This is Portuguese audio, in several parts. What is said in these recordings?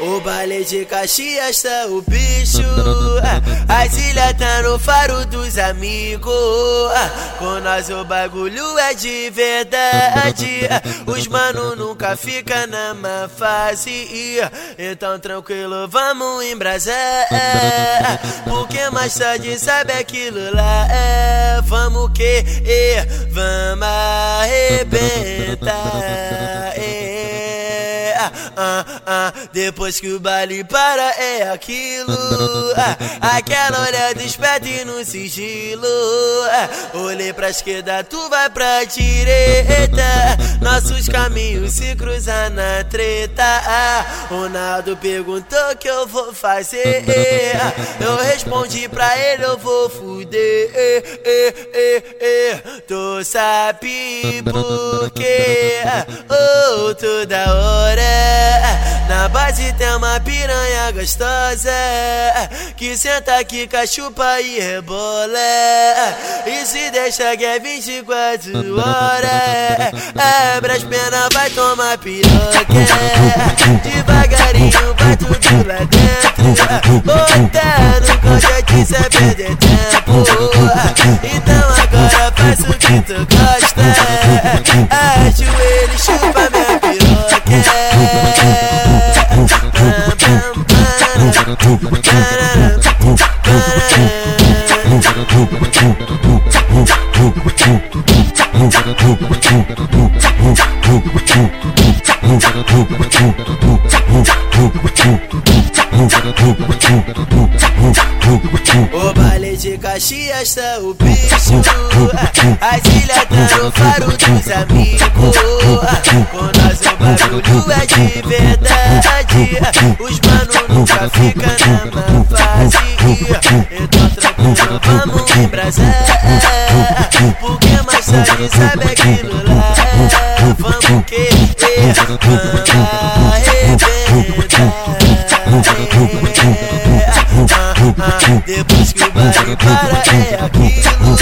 O baile de Caxias tá o bicho. As ilhas tá no faro dos amigos. Com nós o bagulho é de verdade. Os mano nunca fica na má fase. Então tranquilo, vamos embrasar. Porque mais tarde sabe aquilo lá. É, vamos que, vamos arrebentar ah, ah, depois que o baile para é aquilo. Ah, aquela olhada esperta e no sigilo. Ah, olhei pra esquerda, tu vai pra direita. Nossos caminhos se cruzam na treta. Ah, Ronaldo perguntou o que eu vou fazer. Ah, eu respondi pra ele, eu vou fuder. Eh. Tu sabe por quê? Oh, toda hora. Na base tem uma piranha gostosa Que senta aqui, cachupa e rebola E se deixa que é 24 horas Abre as penas, vai tomar piroca Devagarinho, vai tudo lá dentro Botar no colchete sem perder tempo Então agora faz o que tu gosta Ajoelho, chupa o baile de Caxias tá o bicho. As ilhas tá no faro dos amigos. Com nós o bagulho é verdade Os mano nunca fica na fase Então tranquilo, vamos embrasar Porque mais tarde sabe aquilo lá Vamos que vamos arrebentar Depois que o baile para é aquilo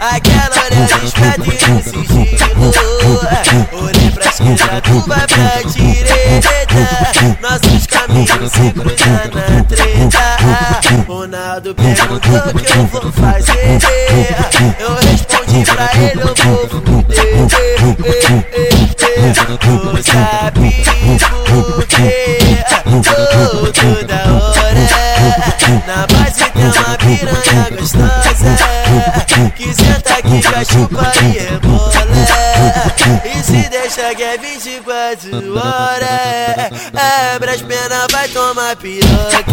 Aquela olhada esperta e sigilo Olhei pra esquerda, tu vai pra direita Nossos caminhos se cruzam na treta Ronaldo perguntou que eu vou fazer. Eu respondi pra ele, eu vou fuder Tu sabe piranha gostosa Que senta aqui, cachupa e rebola E se deixa que é 24 horas Abre as penas, vai tomar piroca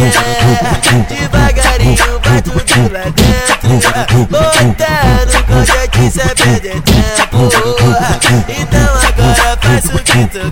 Devagarinho, vai tudo lá dentro Botar no colchete sem perder tempo Então agora faz o que tu